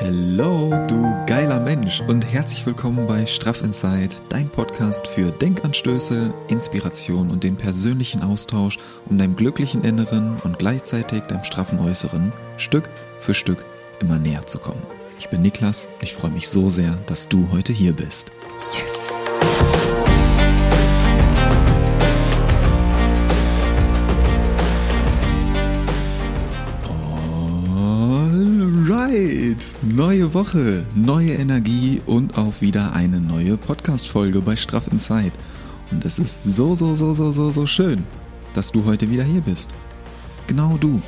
Hello, du geiler Mensch und herzlich willkommen bei Straff Inside, dein Podcast für Denkanstöße, Inspiration und den persönlichen Austausch, um deinem glücklichen Inneren und gleichzeitig deinem straffen Äußeren Stück für Stück immer näher zu kommen. Ich bin Niklas und ich freue mich so sehr, dass du heute hier bist. Yes! Alright, neue Woche, neue Energie und auch wieder eine neue Podcast-Folge bei Straff Inside. Und es ist so, so, so, so, so, so schön, dass du heute wieder hier bist. Genau du.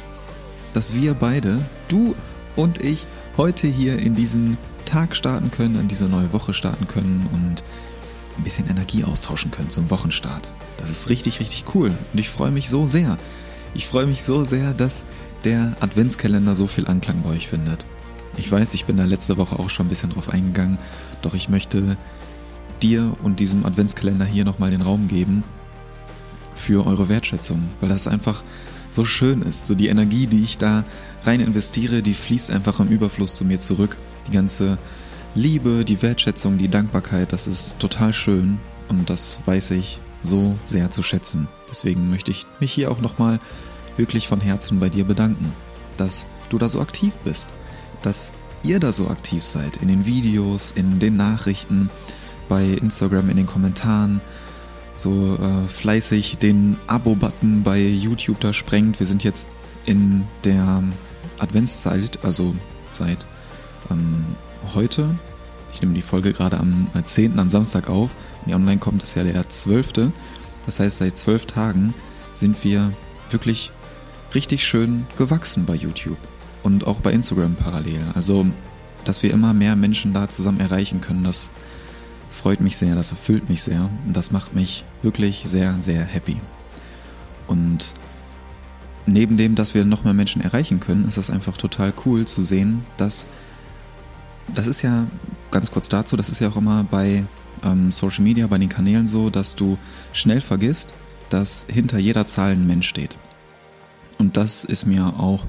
Dass wir beide, du und ich, heute hier in diesen Tag starten können, in diese neue Woche starten können und ein bisschen Energie austauschen können zum Wochenstart. Das ist richtig, richtig cool. Und ich freue mich so sehr. Ich freue mich so sehr, dass der Adventskalender so viel Anklang bei euch findet. Ich weiß, ich bin da letzte Woche auch schon ein bisschen drauf eingegangen, doch ich möchte dir und diesem Adventskalender hier nochmal den Raum geben für eure Wertschätzung, weil das einfach so schön ist. So die Energie, die ich da rein investiere, die fließt einfach im Überfluss zu mir zurück. Die ganze Liebe, die Wertschätzung, die Dankbarkeit, das ist total schön und das weiß ich so sehr zu schätzen. Deswegen möchte ich mich hier auch nochmal wirklich von Herzen bei dir bedanken, dass du da so aktiv bist, dass ihr da so aktiv seid in den Videos, in den Nachrichten, bei Instagram, in den Kommentaren, so äh, fleißig den Abo-Button bei YouTube da sprengt. Wir sind jetzt in der Adventszeit, also seit ähm, heute. Ich nehme die Folge gerade am 10. am Samstag auf. Wenn die online kommt, ist ja der 12. Das heißt, seit zwölf Tagen sind wir wirklich richtig schön gewachsen bei YouTube und auch bei Instagram parallel. Also, dass wir immer mehr Menschen da zusammen erreichen können, das freut mich sehr, das erfüllt mich sehr und das macht mich wirklich sehr, sehr happy. Und neben dem, dass wir noch mehr Menschen erreichen können, ist es einfach total cool zu sehen, dass das ist ja ganz kurz dazu, das ist ja auch immer bei ähm, Social Media, bei den Kanälen so, dass du schnell vergisst, dass hinter jeder Zahl ein Mensch steht. Und das ist mir auch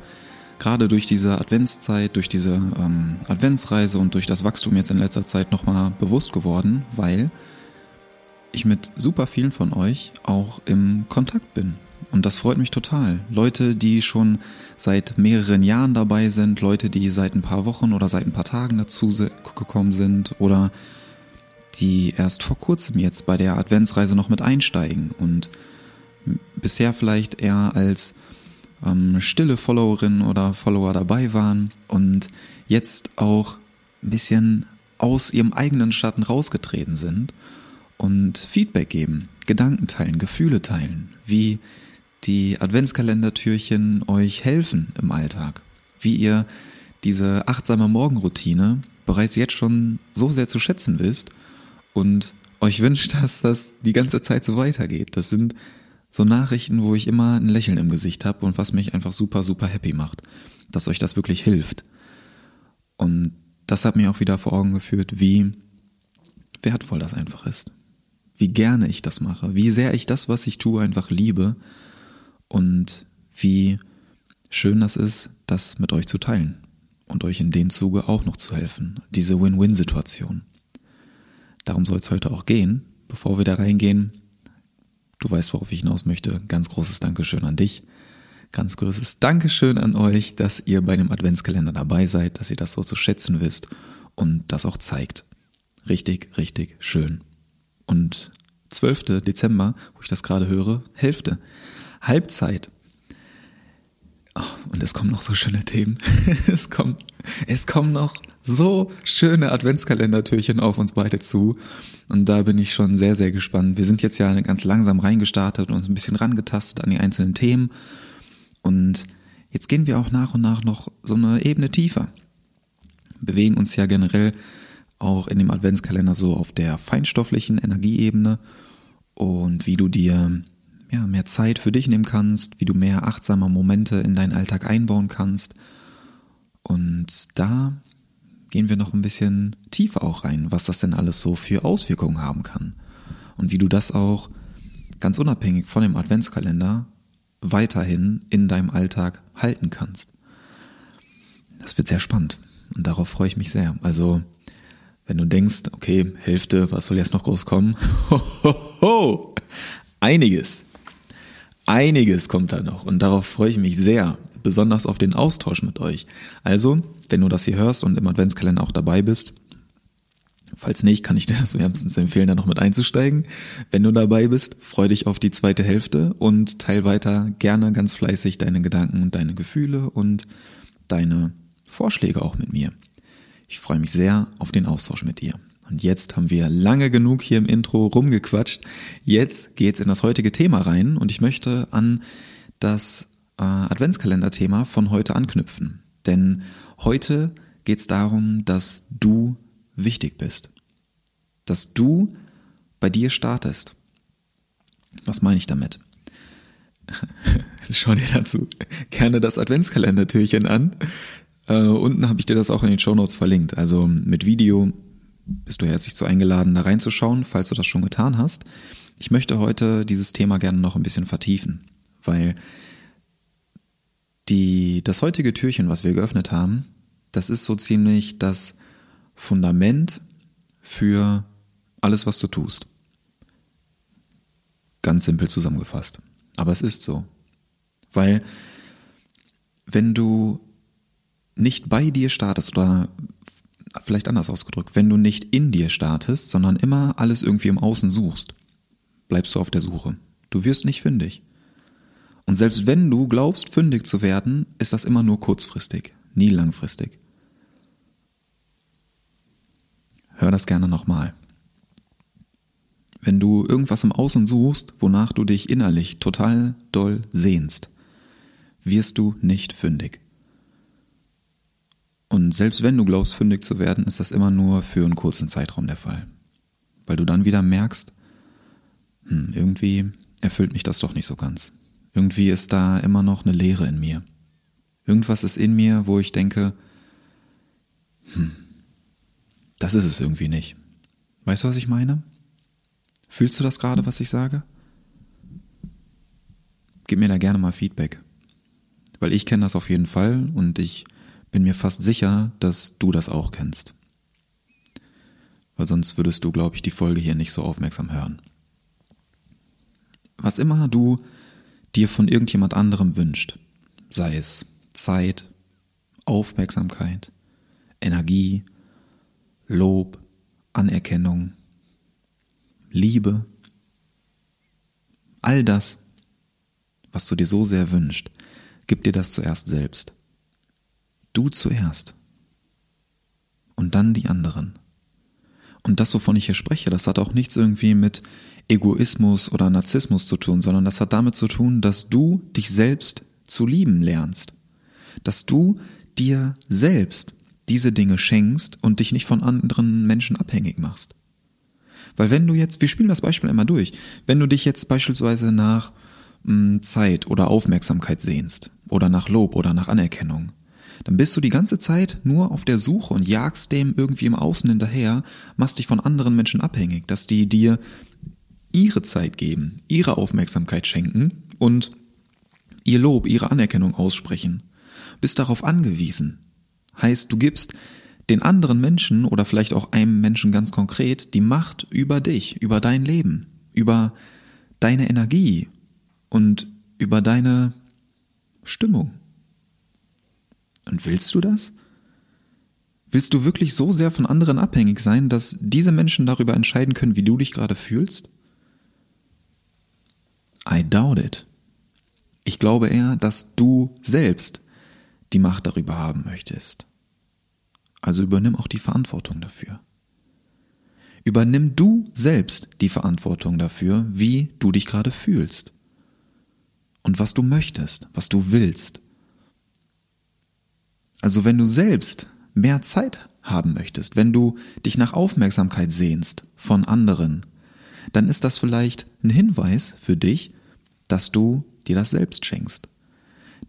gerade durch diese Adventszeit, durch diese ähm, Adventsreise und durch das Wachstum jetzt in letzter Zeit nochmal bewusst geworden, weil ich mit super vielen von euch auch im Kontakt bin. Und das freut mich total. Leute, die schon seit mehreren Jahren dabei sind, Leute, die seit ein paar Wochen oder seit ein paar Tagen dazu gekommen sind oder die erst vor kurzem jetzt bei der Adventsreise noch mit einsteigen und bisher vielleicht eher als ähm, stille Followerinnen oder Follower dabei waren und jetzt auch ein bisschen aus ihrem eigenen Schatten rausgetreten sind und Feedback geben, Gedanken teilen, Gefühle teilen, wie die Adventskalendertürchen euch helfen im Alltag, wie ihr diese achtsame Morgenroutine bereits jetzt schon so sehr zu schätzen wisst und euch wünscht, dass das die ganze Zeit so weitergeht. Das sind so Nachrichten, wo ich immer ein Lächeln im Gesicht habe und was mich einfach super, super happy macht, dass euch das wirklich hilft. Und das hat mir auch wieder vor Augen geführt, wie wertvoll das einfach ist. Wie gerne ich das mache, wie sehr ich das, was ich tue, einfach liebe und wie schön das ist, das mit euch zu teilen und euch in dem Zuge auch noch zu helfen. Diese Win-Win-Situation. Darum soll es heute auch gehen. Bevor wir da reingehen, Du weißt, worauf ich hinaus möchte. Ganz großes Dankeschön an dich. Ganz großes Dankeschön an euch, dass ihr bei dem Adventskalender dabei seid, dass ihr das so zu schätzen wisst und das auch zeigt. Richtig, richtig schön. Und 12. Dezember, wo ich das gerade höre, Hälfte. Halbzeit. Oh, und es kommen noch so schöne Themen. es kommen, es kommen noch so schöne Adventskalendertürchen auf uns beide zu. Und da bin ich schon sehr, sehr gespannt. Wir sind jetzt ja ganz langsam reingestartet und uns ein bisschen rangetastet an die einzelnen Themen. Und jetzt gehen wir auch nach und nach noch so eine Ebene tiefer. Bewegen uns ja generell auch in dem Adventskalender so auf der feinstofflichen Energieebene und wie du dir ja, mehr Zeit für dich nehmen kannst, wie du mehr achtsame Momente in deinen Alltag einbauen kannst. Und da gehen wir noch ein bisschen tiefer auch rein, was das denn alles so für Auswirkungen haben kann. Und wie du das auch ganz unabhängig von dem Adventskalender weiterhin in deinem Alltag halten kannst. Das wird sehr spannend. Und darauf freue ich mich sehr. Also, wenn du denkst, okay, Hälfte, was soll jetzt noch groß kommen? Ho, ho, ho. Einiges. Einiges kommt da noch. Und darauf freue ich mich sehr. Besonders auf den Austausch mit euch. Also, wenn du das hier hörst und im Adventskalender auch dabei bist, Falls nicht, kann ich dir das wärmstens empfehlen, da noch mit einzusteigen. Wenn du dabei bist, freu dich auf die zweite Hälfte und teil weiter gerne ganz fleißig deine Gedanken und deine Gefühle und deine Vorschläge auch mit mir. Ich freue mich sehr auf den Austausch mit dir. Und jetzt haben wir lange genug hier im Intro rumgequatscht. Jetzt geht's in das heutige Thema rein und ich möchte an das äh, Adventskalender-Thema von heute anknüpfen. Denn heute geht's darum, dass du wichtig bist. Dass du bei dir startest. Was meine ich damit? Schau dir dazu gerne das Adventskalender-Türchen an. Äh, unten habe ich dir das auch in den Show Notes verlinkt. Also mit Video bist du herzlich zu eingeladen, da reinzuschauen, falls du das schon getan hast. Ich möchte heute dieses Thema gerne noch ein bisschen vertiefen, weil die, das heutige Türchen, was wir geöffnet haben, das ist so ziemlich das Fundament für alles, was du tust. Ganz simpel zusammengefasst. Aber es ist so. Weil wenn du nicht bei dir startest oder vielleicht anders ausgedrückt, wenn du nicht in dir startest, sondern immer alles irgendwie im Außen suchst, bleibst du auf der Suche. Du wirst nicht fündig. Und selbst wenn du glaubst, fündig zu werden, ist das immer nur kurzfristig, nie langfristig. hör das gerne nochmal. Wenn du irgendwas im Außen suchst, wonach du dich innerlich total doll sehnst, wirst du nicht fündig. Und selbst wenn du glaubst, fündig zu werden, ist das immer nur für einen kurzen Zeitraum der Fall. Weil du dann wieder merkst, hm, irgendwie erfüllt mich das doch nicht so ganz. Irgendwie ist da immer noch eine Leere in mir. Irgendwas ist in mir, wo ich denke, hm, das ist es irgendwie nicht. Weißt du, was ich meine? Fühlst du das gerade, was ich sage? Gib mir da gerne mal Feedback. Weil ich kenne das auf jeden Fall und ich bin mir fast sicher, dass du das auch kennst. Weil sonst würdest du, glaube ich, die Folge hier nicht so aufmerksam hören. Was immer du dir von irgendjemand anderem wünscht, sei es Zeit, Aufmerksamkeit, Energie, Lob, Anerkennung, Liebe, all das, was du dir so sehr wünschst, gib dir das zuerst selbst. Du zuerst. Und dann die anderen. Und das, wovon ich hier spreche, das hat auch nichts irgendwie mit Egoismus oder Narzissmus zu tun, sondern das hat damit zu tun, dass du dich selbst zu lieben lernst. Dass du dir selbst diese Dinge schenkst und dich nicht von anderen Menschen abhängig machst. Weil wenn du jetzt, wir spielen das Beispiel einmal durch, wenn du dich jetzt beispielsweise nach hm, Zeit oder Aufmerksamkeit sehnst oder nach Lob oder nach Anerkennung, dann bist du die ganze Zeit nur auf der Suche und jagst dem irgendwie im Außen hinterher, machst dich von anderen Menschen abhängig, dass die dir ihre Zeit geben, ihre Aufmerksamkeit schenken und ihr Lob, ihre Anerkennung aussprechen. Bist darauf angewiesen. Heißt, du gibst den anderen Menschen oder vielleicht auch einem Menschen ganz konkret die Macht über dich, über dein Leben, über deine Energie und über deine Stimmung. Und willst du das? Willst du wirklich so sehr von anderen abhängig sein, dass diese Menschen darüber entscheiden können, wie du dich gerade fühlst? I doubt it. Ich glaube eher, dass du selbst die Macht darüber haben möchtest. Also übernimm auch die Verantwortung dafür. Übernimm du selbst die Verantwortung dafür, wie du dich gerade fühlst. Und was du möchtest, was du willst. Also wenn du selbst mehr Zeit haben möchtest, wenn du dich nach Aufmerksamkeit sehnst von anderen, dann ist das vielleicht ein Hinweis für dich, dass du dir das selbst schenkst.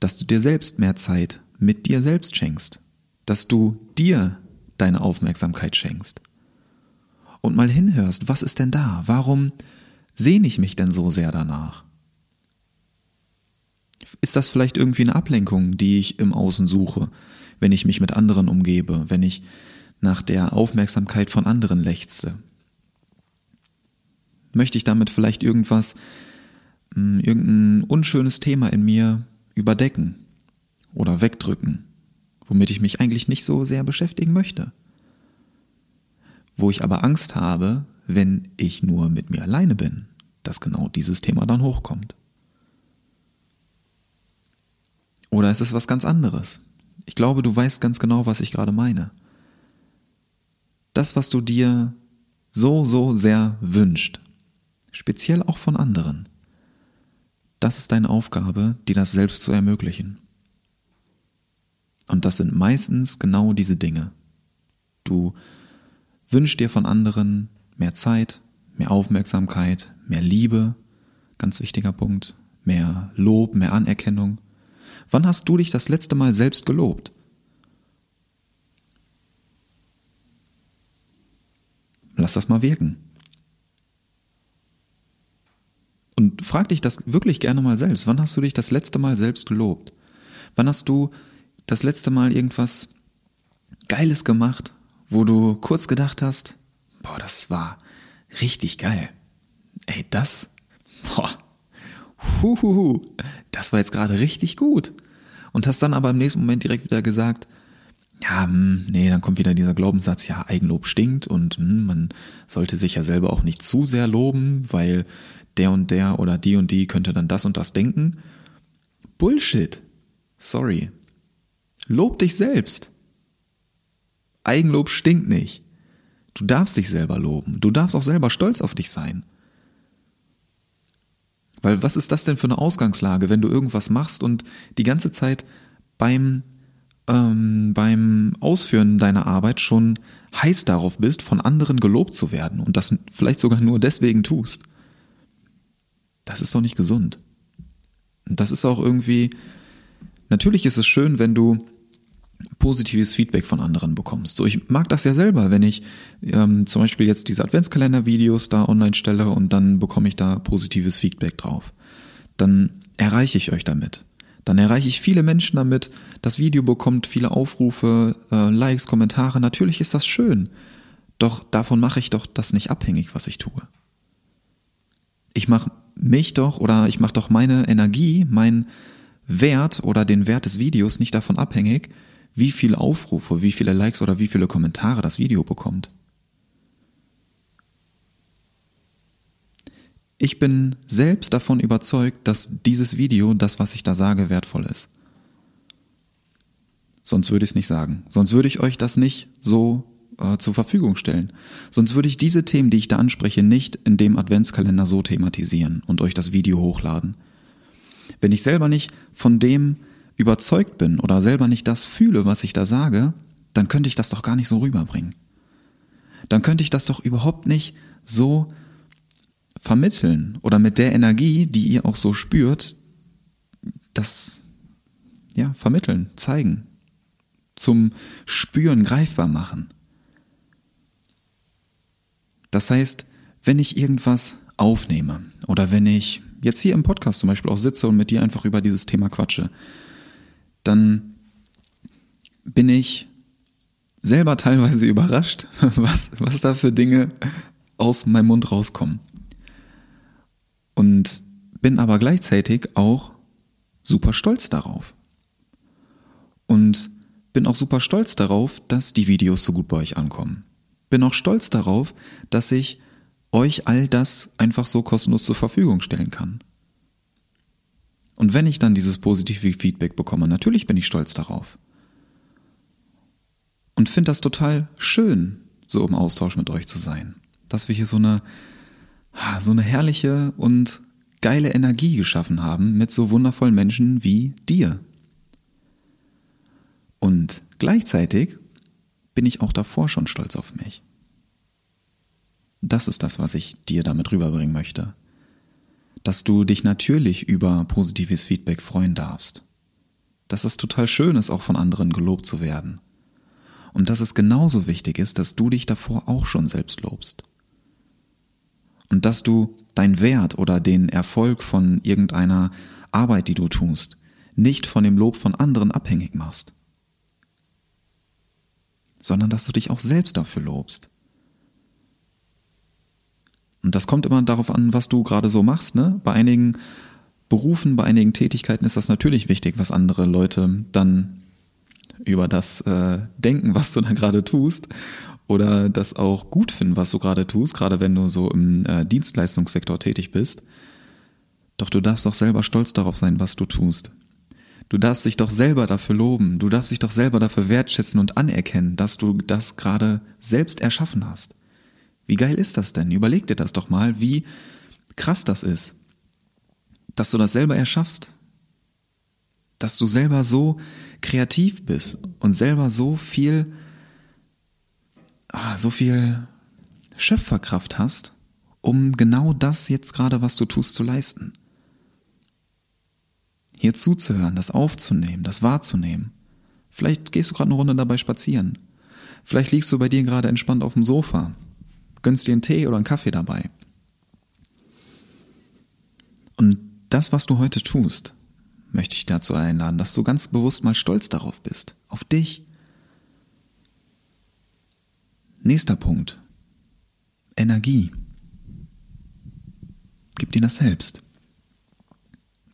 Dass du dir selbst mehr Zeit mit dir selbst schenkst, dass du dir deine Aufmerksamkeit schenkst. Und mal hinhörst, was ist denn da? Warum sehne ich mich denn so sehr danach? Ist das vielleicht irgendwie eine Ablenkung, die ich im Außen suche? wenn ich mich mit anderen umgebe, wenn ich nach der Aufmerksamkeit von anderen lechze? Möchte ich damit vielleicht irgendwas, hm, irgendein unschönes Thema in mir überdecken oder wegdrücken, womit ich mich eigentlich nicht so sehr beschäftigen möchte? Wo ich aber Angst habe, wenn ich nur mit mir alleine bin, dass genau dieses Thema dann hochkommt. Oder ist es was ganz anderes? Ich glaube, du weißt ganz genau, was ich gerade meine. Das, was du dir so, so sehr wünscht, speziell auch von anderen, das ist deine Aufgabe, dir das selbst zu ermöglichen. Und das sind meistens genau diese Dinge. Du wünschst dir von anderen mehr Zeit, mehr Aufmerksamkeit, mehr Liebe, ganz wichtiger Punkt, mehr Lob, mehr Anerkennung. Wann hast du dich das letzte Mal selbst gelobt? Lass das mal wirken. Und frag dich das wirklich gerne mal selbst. Wann hast du dich das letzte Mal selbst gelobt? Wann hast du das letzte Mal irgendwas Geiles gemacht, wo du kurz gedacht hast, boah, das war richtig geil. Ey, das, boah, huhuhu, das war jetzt gerade richtig gut. Und hast dann aber im nächsten Moment direkt wieder gesagt, ja, hm, nee, dann kommt wieder dieser Glaubenssatz, ja, Eigenlob stinkt und hm, man sollte sich ja selber auch nicht zu sehr loben, weil der und der oder die und die könnte dann das und das denken. Bullshit. Sorry. Lob dich selbst. Eigenlob stinkt nicht. Du darfst dich selber loben. Du darfst auch selber stolz auf dich sein. Weil was ist das denn für eine Ausgangslage, wenn du irgendwas machst und die ganze Zeit beim, ähm, beim Ausführen deiner Arbeit schon heiß darauf bist, von anderen gelobt zu werden und das vielleicht sogar nur deswegen tust? Das ist doch nicht gesund. Und das ist auch irgendwie, natürlich ist es schön, wenn du positives Feedback von anderen bekommst. So, ich mag das ja selber, wenn ich ähm, zum Beispiel jetzt diese Adventskalender-Videos da online stelle und dann bekomme ich da positives Feedback drauf. Dann erreiche ich euch damit. Dann erreiche ich viele Menschen damit. Das Video bekommt viele Aufrufe, äh, Likes, Kommentare. Natürlich ist das schön. Doch davon mache ich doch das nicht abhängig, was ich tue. Ich mache mich doch oder ich mache doch meine Energie, mein Wert oder den Wert des Videos nicht davon abhängig, wie viele Aufrufe, wie viele Likes oder wie viele Kommentare das Video bekommt. Ich bin selbst davon überzeugt, dass dieses Video, das, was ich da sage, wertvoll ist. Sonst würde ich es nicht sagen. Sonst würde ich euch das nicht so äh, zur Verfügung stellen. Sonst würde ich diese Themen, die ich da anspreche, nicht in dem Adventskalender so thematisieren und euch das Video hochladen. Wenn ich selber nicht von dem überzeugt bin oder selber nicht das fühle, was ich da sage, dann könnte ich das doch gar nicht so rüberbringen. Dann könnte ich das doch überhaupt nicht so vermitteln oder mit der Energie, die ihr auch so spürt, das ja vermitteln, zeigen, zum Spüren greifbar machen. Das heißt, wenn ich irgendwas aufnehme oder wenn ich jetzt hier im Podcast zum Beispiel auch sitze und mit dir einfach über dieses Thema quatsche, dann bin ich selber teilweise überrascht, was, was da für Dinge aus meinem Mund rauskommen. Und bin aber gleichzeitig auch super stolz darauf. Und bin auch super stolz darauf, dass die Videos so gut bei euch ankommen. Bin auch stolz darauf, dass ich euch all das einfach so kostenlos zur Verfügung stellen kann. Und wenn ich dann dieses positive Feedback bekomme, natürlich bin ich stolz darauf. Und finde das total schön, so im Austausch mit euch zu sein. Dass wir hier so eine, so eine herrliche und geile Energie geschaffen haben mit so wundervollen Menschen wie dir. Und gleichzeitig bin ich auch davor schon stolz auf mich. Das ist das, was ich dir damit rüberbringen möchte dass du dich natürlich über positives Feedback freuen darfst. Dass es total schön ist, auch von anderen gelobt zu werden. Und dass es genauso wichtig ist, dass du dich davor auch schon selbst lobst. Und dass du dein Wert oder den Erfolg von irgendeiner Arbeit, die du tust, nicht von dem Lob von anderen abhängig machst. sondern dass du dich auch selbst dafür lobst. Und das kommt immer darauf an, was du gerade so machst. Ne? Bei einigen Berufen, bei einigen Tätigkeiten ist das natürlich wichtig, was andere Leute dann über das äh, denken, was du da gerade tust oder das auch gut finden, was du gerade tust, gerade wenn du so im äh, Dienstleistungssektor tätig bist. Doch du darfst doch selber stolz darauf sein, was du tust. Du darfst dich doch selber dafür loben, du darfst dich doch selber dafür wertschätzen und anerkennen, dass du das gerade selbst erschaffen hast. Wie geil ist das denn? Überleg dir das doch mal, wie krass das ist, dass du das selber erschaffst, dass du selber so kreativ bist und selber so viel, so viel Schöpferkraft hast, um genau das jetzt gerade, was du tust, zu leisten. Hier zuzuhören, das aufzunehmen, das wahrzunehmen. Vielleicht gehst du gerade eine Runde dabei spazieren. Vielleicht liegst du bei dir gerade entspannt auf dem Sofa, gönnst dir einen Tee oder einen Kaffee dabei. Und das, was du heute tust, möchte ich dazu einladen, dass du ganz bewusst mal stolz darauf bist, auf dich. Nächster Punkt. Energie. Gib dir das selbst.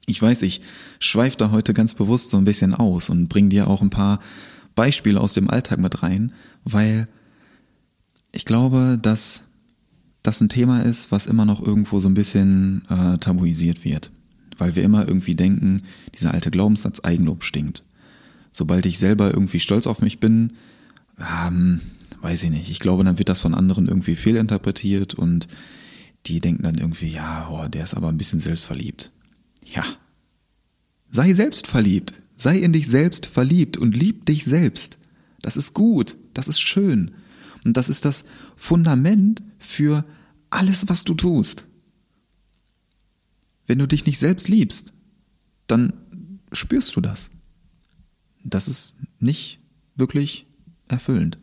Ich weiß, ich schweife da heute ganz bewusst so ein bisschen aus und bring dir auch ein paar Beispiele aus dem Alltag mit rein, weil ich glaube, dass das ein Thema ist, was immer noch irgendwo so ein bisschen äh, tabuisiert wird weil wir immer irgendwie denken, dieser alte Glaubenssatz Eigenlob stinkt. Sobald ich selber irgendwie stolz auf mich bin, ähm, weiß ich nicht. Ich glaube, dann wird das von anderen irgendwie fehlinterpretiert und die denken dann irgendwie, ja, oh, der ist aber ein bisschen selbstverliebt. Ja. Sei selbstverliebt. Sei in dich selbst verliebt und lieb dich selbst. Das ist gut. Das ist schön. Und das ist das Fundament für alles, was du tust. Wenn du dich nicht selbst liebst, dann spürst du das. Das ist nicht wirklich erfüllend.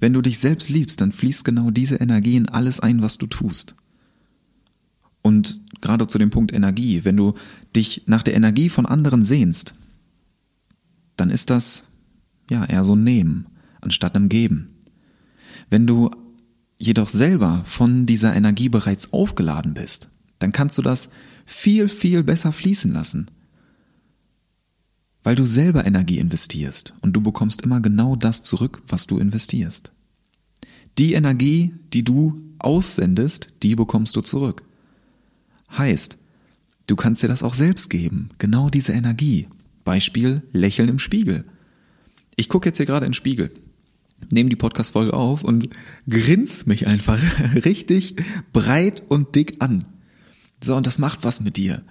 Wenn du dich selbst liebst, dann fließt genau diese Energie in alles ein, was du tust. Und gerade zu dem Punkt Energie, wenn du dich nach der Energie von anderen sehnst, dann ist das ja eher so ein Nehmen anstatt einem Geben. Wenn du jedoch selber von dieser Energie bereits aufgeladen bist, dann kannst du das viel, viel besser fließen lassen. Weil du selber Energie investierst und du bekommst immer genau das zurück, was du investierst. Die Energie, die du aussendest, die bekommst du zurück. Heißt, du kannst dir das auch selbst geben, genau diese Energie. Beispiel Lächeln im Spiegel. Ich gucke jetzt hier gerade in den Spiegel, nehme die Podcast-Folge auf und grins mich einfach richtig breit und dick an. So, und das macht was mit dir.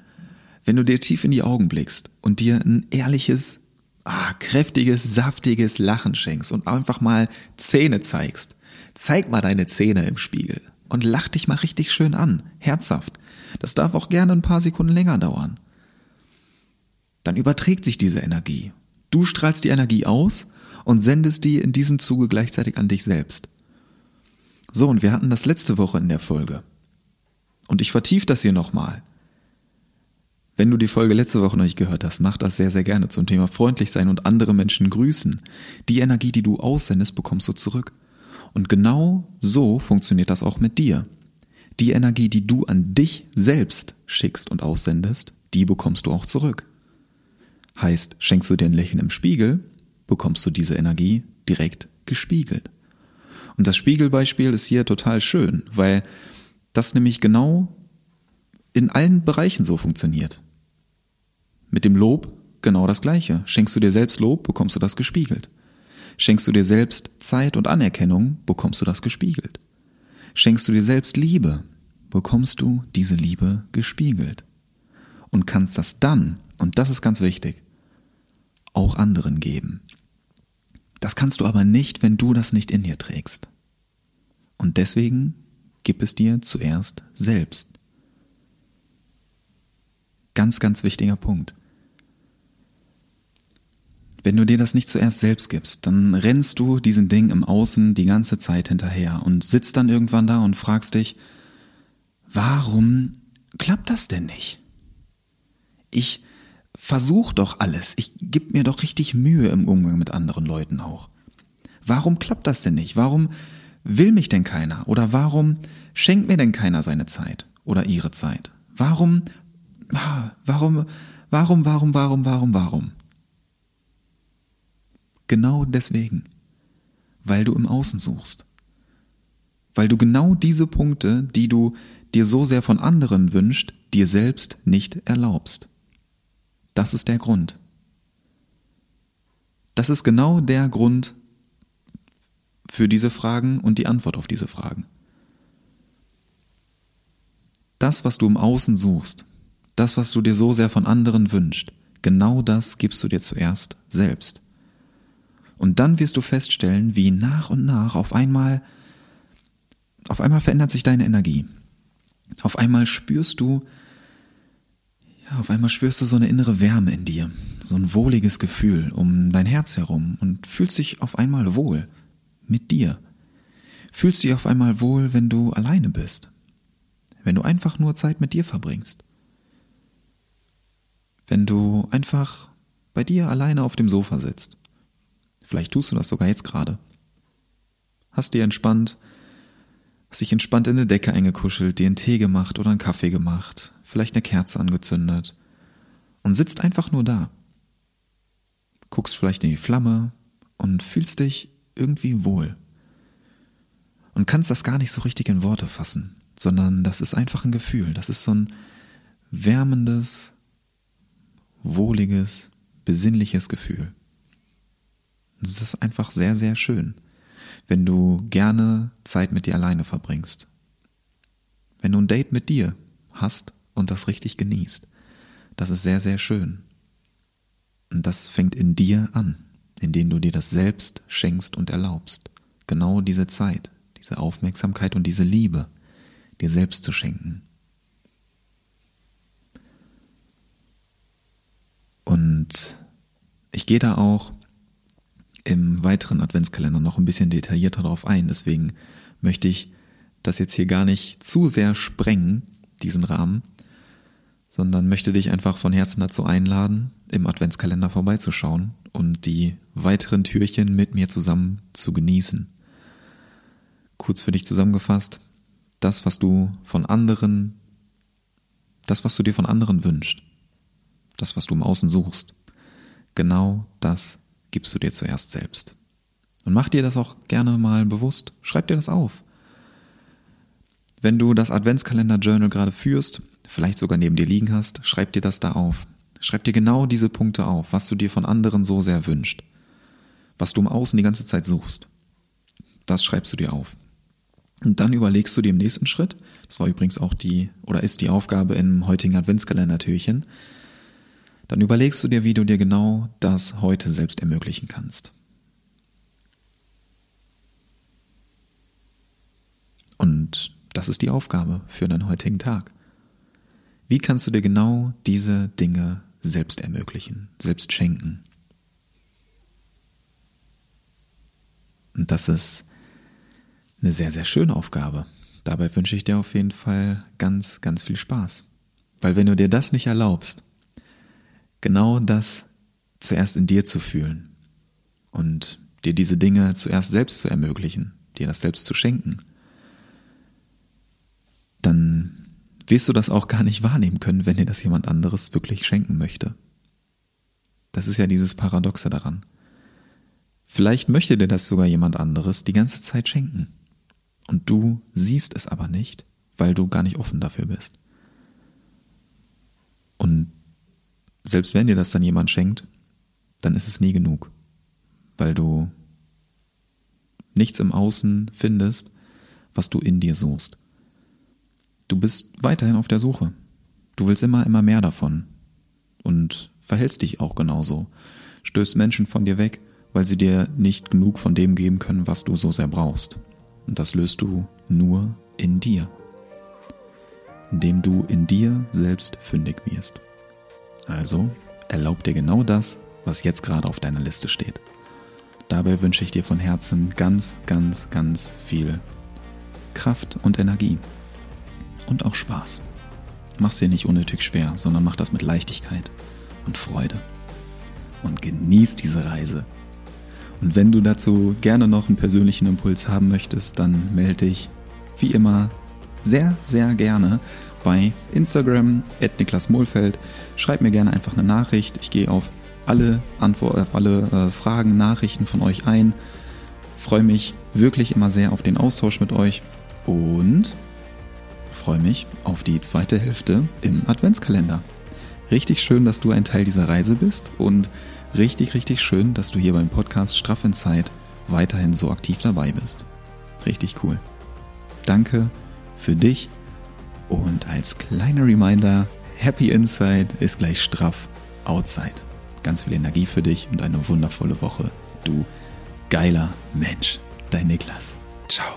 Wenn du dir tief in die Augen blickst und dir ein ehrliches, ah, kräftiges, saftiges Lachen schenkst und einfach mal Zähne zeigst. Zeig mal deine Zähne im Spiegel und lach dich mal richtig schön an, herzhaft. Das darf auch gerne ein paar Sekunden länger dauern. Dann überträgt sich diese Energie. Du strahlst die Energie aus und sendest die in diesem Zuge gleichzeitig an dich selbst. So, und wir hatten das letzte Woche in der Folge. Und ich vertiefe das hier nochmal. Wenn du die Folge letzte Woche noch nicht gehört hast, mach das sehr, sehr gerne zum Thema freundlich sein und andere Menschen grüßen. Die Energie, die du aussendest, bekommst du zurück. Und genau so funktioniert das auch mit dir. Die Energie, die du an dich selbst schickst und aussendest, die bekommst du auch zurück. Heißt, schenkst du dir ein Lächeln im Spiegel, bekommst du diese Energie direkt gespiegelt. Und das Spiegelbeispiel ist hier total schön, weil das nämlich genau in allen Bereichen so funktioniert. Mit dem Lob genau das Gleiche. Schenkst du dir selbst Lob, bekommst du das gespiegelt. Schenkst du dir selbst Zeit und Anerkennung, bekommst du das gespiegelt. Schenkst du dir selbst Liebe, bekommst du diese Liebe gespiegelt. Und kannst das dann, und das ist ganz wichtig, auch anderen geben. Das kannst du aber nicht, wenn du das nicht in dir trägst. Und deswegen gib es dir zuerst selbst. Ganz, ganz wichtiger Punkt. Wenn du dir das nicht zuerst selbst gibst, dann rennst du diesen Ding im Außen die ganze Zeit hinterher und sitzt dann irgendwann da und fragst dich, warum klappt das denn nicht? Ich versuch doch alles, ich gebe mir doch richtig Mühe im Umgang mit anderen Leuten auch. Warum klappt das denn nicht? Warum will mich denn keiner? Oder warum schenkt mir denn keiner seine Zeit oder ihre Zeit? Warum, warum, warum, warum, warum, warum, warum? Genau deswegen. Weil du im Außen suchst. Weil du genau diese Punkte, die du dir so sehr von anderen wünscht, dir selbst nicht erlaubst. Das ist der Grund. Das ist genau der Grund für diese Fragen und die Antwort auf diese Fragen. Das, was du im Außen suchst, das, was du dir so sehr von anderen wünscht, genau das gibst du dir zuerst selbst. Und dann wirst du feststellen, wie nach und nach auf einmal, auf einmal verändert sich deine Energie. Auf einmal spürst du, ja, auf einmal spürst du so eine innere Wärme in dir, so ein wohliges Gefühl um dein Herz herum und fühlst dich auf einmal wohl mit dir. Fühlst dich auf einmal wohl, wenn du alleine bist, wenn du einfach nur Zeit mit dir verbringst, wenn du einfach bei dir alleine auf dem Sofa sitzt. Vielleicht tust du das sogar jetzt gerade. Hast dir entspannt, hast dich entspannt in eine Decke eingekuschelt, dir einen Tee gemacht oder einen Kaffee gemacht, vielleicht eine Kerze angezündet und sitzt einfach nur da guckst vielleicht in die Flamme und fühlst dich irgendwie wohl. Und kannst das gar nicht so richtig in Worte fassen, sondern das ist einfach ein Gefühl. Das ist so ein wärmendes, wohliges, besinnliches Gefühl. Das ist einfach sehr, sehr schön, wenn du gerne Zeit mit dir alleine verbringst. Wenn du ein Date mit dir hast und das richtig genießt. Das ist sehr, sehr schön. Und das fängt in dir an, indem du dir das selbst schenkst und erlaubst. Genau diese Zeit, diese Aufmerksamkeit und diese Liebe dir selbst zu schenken. Und ich gehe da auch im weiteren Adventskalender noch ein bisschen detaillierter darauf ein. Deswegen möchte ich das jetzt hier gar nicht zu sehr sprengen, diesen Rahmen, sondern möchte dich einfach von Herzen dazu einladen, im Adventskalender vorbeizuschauen und die weiteren Türchen mit mir zusammen zu genießen. Kurz für dich zusammengefasst, das, was du von anderen, das, was du dir von anderen wünschst, das, was du im Außen suchst, genau das gibst du dir zuerst selbst. Und mach dir das auch gerne mal bewusst. Schreib dir das auf. Wenn du das Adventskalender-Journal gerade führst, vielleicht sogar neben dir liegen hast, schreib dir das da auf. Schreib dir genau diese Punkte auf, was du dir von anderen so sehr wünscht. Was du im Außen die ganze Zeit suchst. Das schreibst du dir auf. Und dann überlegst du dir im nächsten Schritt, das war übrigens auch die, oder ist die Aufgabe im heutigen Adventskalender-Türchen, dann überlegst du dir, wie du dir genau das heute selbst ermöglichen kannst. Und das ist die Aufgabe für deinen heutigen Tag. Wie kannst du dir genau diese Dinge selbst ermöglichen, selbst schenken? Und das ist eine sehr, sehr schöne Aufgabe. Dabei wünsche ich dir auf jeden Fall ganz, ganz viel Spaß. Weil wenn du dir das nicht erlaubst, genau das zuerst in dir zu fühlen und dir diese Dinge zuerst selbst zu ermöglichen, dir das selbst zu schenken, dann wirst du das auch gar nicht wahrnehmen können, wenn dir das jemand anderes wirklich schenken möchte. Das ist ja dieses Paradoxe daran. Vielleicht möchte dir das sogar jemand anderes die ganze Zeit schenken. Und du siehst es aber nicht, weil du gar nicht offen dafür bist. Und selbst wenn dir das dann jemand schenkt, dann ist es nie genug, weil du nichts im Außen findest, was du in dir suchst. Du bist weiterhin auf der Suche. Du willst immer, immer mehr davon. Und verhältst dich auch genauso. Stößt Menschen von dir weg, weil sie dir nicht genug von dem geben können, was du so sehr brauchst. Und das löst du nur in dir. Indem du in dir selbst fündig wirst. Also erlaub dir genau das, was jetzt gerade auf deiner Liste steht. Dabei wünsche ich dir von Herzen ganz, ganz, ganz viel Kraft und Energie und auch Spaß. Mach's dir nicht unnötig schwer, sondern mach das mit Leichtigkeit und Freude. Und genieß diese Reise. Und wenn du dazu gerne noch einen persönlichen Impuls haben möchtest, dann melde dich wie immer sehr, sehr gerne bei Instagram at Niklas Mohlfeld. Schreib mir gerne einfach eine Nachricht. Ich gehe auf alle Antwort, auf alle äh, Fragen, Nachrichten von euch ein. Freue mich wirklich immer sehr auf den Austausch mit euch und freue mich auf die zweite Hälfte im Adventskalender. Richtig schön, dass du ein Teil dieser Reise bist und richtig, richtig schön, dass du hier beim Podcast Straff in Zeit weiterhin so aktiv dabei bist. Richtig cool. Danke für dich und als kleiner Reminder, Happy Inside ist gleich straff Outside. Ganz viel Energie für dich und eine wundervolle Woche. Du geiler Mensch. Dein Niklas. Ciao.